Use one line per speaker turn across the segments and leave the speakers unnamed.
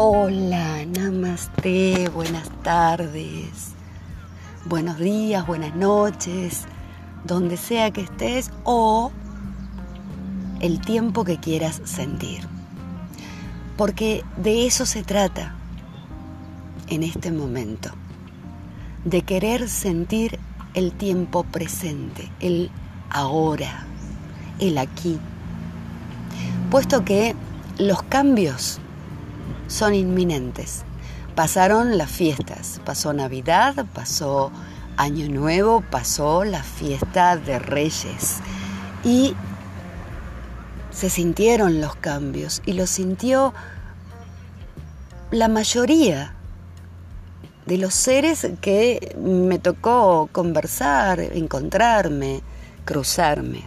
Hola, namaste, buenas tardes, buenos días, buenas noches, donde sea que estés o el tiempo que quieras sentir. Porque de eso se trata en este momento, de querer sentir el tiempo presente, el ahora, el aquí. Puesto que los cambios son inminentes. Pasaron las fiestas, pasó Navidad, pasó Año Nuevo, pasó la fiesta de Reyes y se sintieron los cambios y los sintió la mayoría de los seres que me tocó conversar, encontrarme, cruzarme.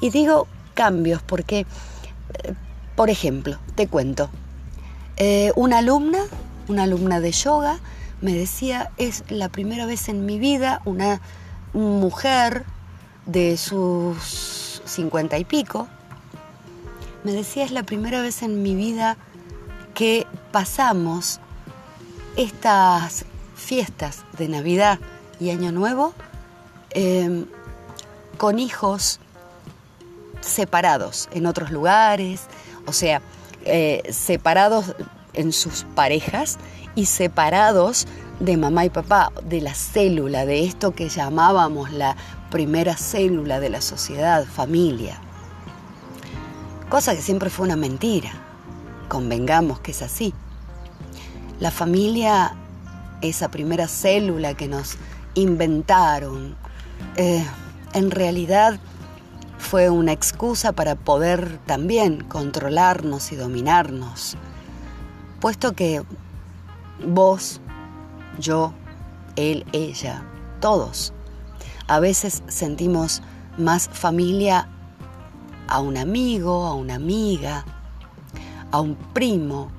Y digo cambios porque, eh, por ejemplo, te cuento, eh, una alumna, una alumna de yoga, me decía, es la primera vez en mi vida una mujer de sus cincuenta y pico, me decía, es la primera vez en mi vida que pasamos estas fiestas de Navidad y Año Nuevo em, con hijos separados en otros lugares, o sea, eh, separados en sus parejas y separados de mamá y papá, de la célula, de esto que llamábamos la primera célula de la sociedad, familia. Cosa que siempre fue una mentira. Convengamos que es así. La familia, esa primera célula que nos inventaron, eh, en realidad fue una excusa para poder también controlarnos y dominarnos, puesto que vos, yo, él, ella, todos, a veces sentimos más familia a un amigo, a una amiga, a un primo,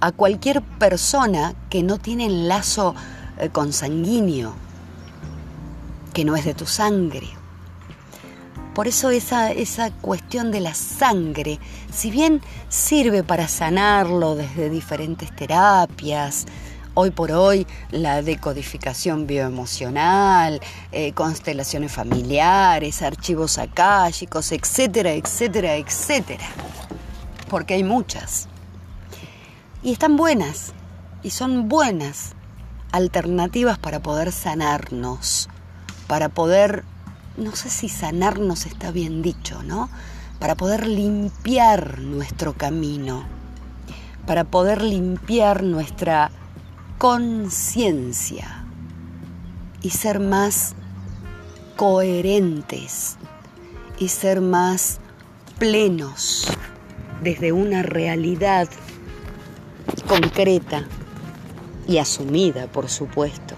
a cualquier persona que no tiene lazo eh, consanguíneo, que no es de tu sangre. Por eso esa, esa cuestión de la sangre, si bien sirve para sanarlo desde diferentes terapias, hoy por hoy la decodificación bioemocional, eh, constelaciones familiares, archivos akáshicos, etcétera, etcétera, etcétera. Porque hay muchas. Y están buenas, y son buenas alternativas para poder sanarnos, para poder no sé si sanarnos está bien dicho, ¿no? Para poder limpiar nuestro camino, para poder limpiar nuestra conciencia y ser más coherentes y ser más plenos desde una realidad concreta y asumida, por supuesto.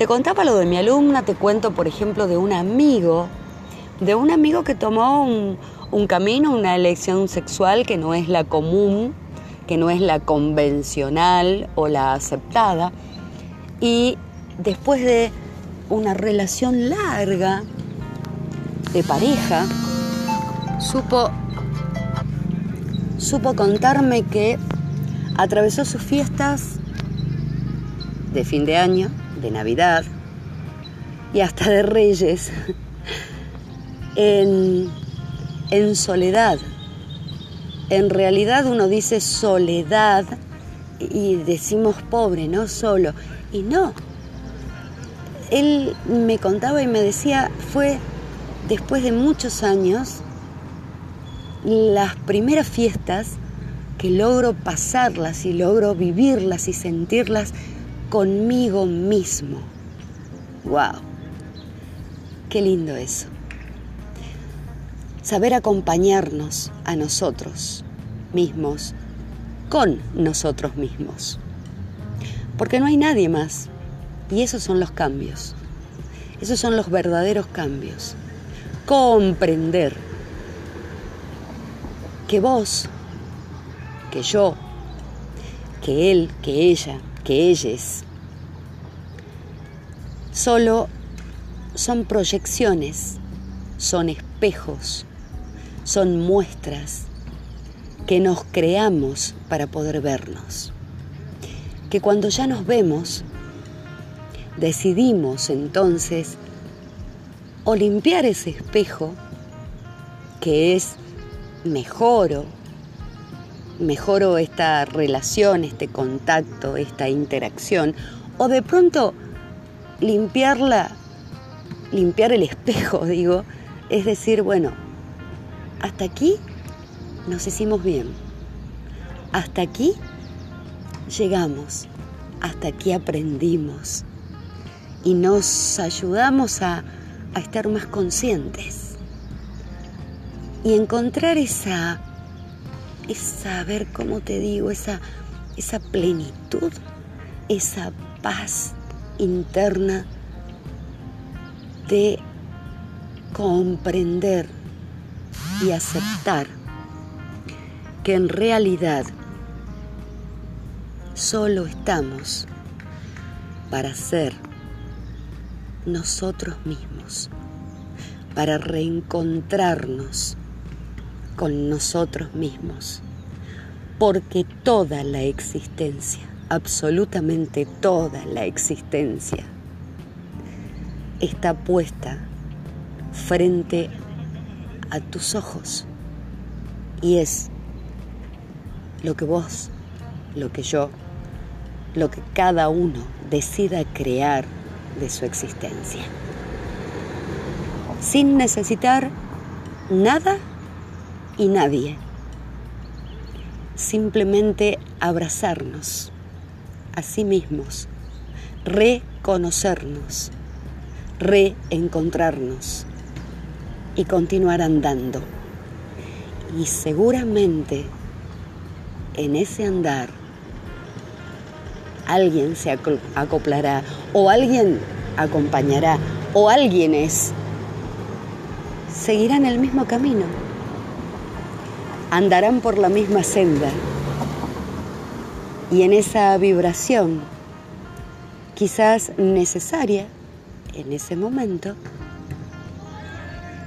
Te contaba lo de mi alumna, te cuento, por ejemplo, de un amigo, de un amigo que tomó un, camino, una elección sexual que no es la común, que no es la convencional o la aceptada. Y después de una relación larga de pareja, supo, supo contarme que atravesó sus fiestas de fin de año de Navidad y hasta de Reyes en, en soledad. En realidad uno dice soledad y decimos pobre, no solo. Y no. Él me contaba y me decía, fue después de muchos años, las primeras fiestas que logro pasarlas y logro vivirlas y sentirlas conmigo mismo. ¡Wow! Qué lindo eso. Saber acompañarnos a nosotros mismos con nosotros mismos. Porque no hay nadie más. Y esos son los cambios. Esos son los verdaderos cambios. Comprender que vos, que yo, que él, que ella, que ellos solo son proyecciones, son espejos, son muestras que nos creamos para poder vernos. Que cuando ya nos vemos, decidimos entonces o limpiar ese espejo que es mejoro, mejoro esta relación, este contacto, esta interacción, o de pronto limpiarla, limpiar el espejo, digo, es decir, bueno, hasta aquí nos hicimos bien, hasta aquí llegamos, hasta aquí aprendimos. Y nos ayudamos a, a estar más conscientes. Y encontrar esa, esa, a ver cómo te digo, esa, esa plenitud, esa paz interna de comprender y aceptar que en realidad solo estamos para ser nosotros mismos, para reencontrarnos con nosotros mismos, porque toda la existencia, absolutamente toda la existencia, está puesta frente a tus ojos y es lo que vos, lo que yo, lo que cada uno decida crear de su existencia. Sin necesitar nada y nadie. Simplemente abrazarnos a sí mismos, reconocernos, reencontrarnos y continuar andando. Y seguramente en ese andar alguien se acoplará o alguien acompañará o alguienes seguirán el mismo camino, andarán por la misma senda y en esa vibración quizás necesaria en ese momento,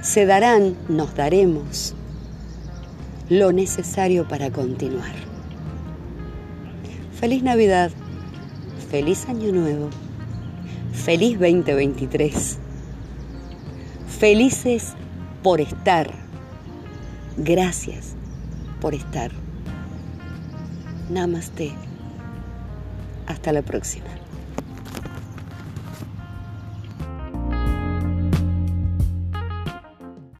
se darán, nos daremos lo necesario para continuar. Feliz Navidad, feliz Año Nuevo, feliz 2023. Felices por estar. Gracias por estar. Namaste. Hasta la próxima.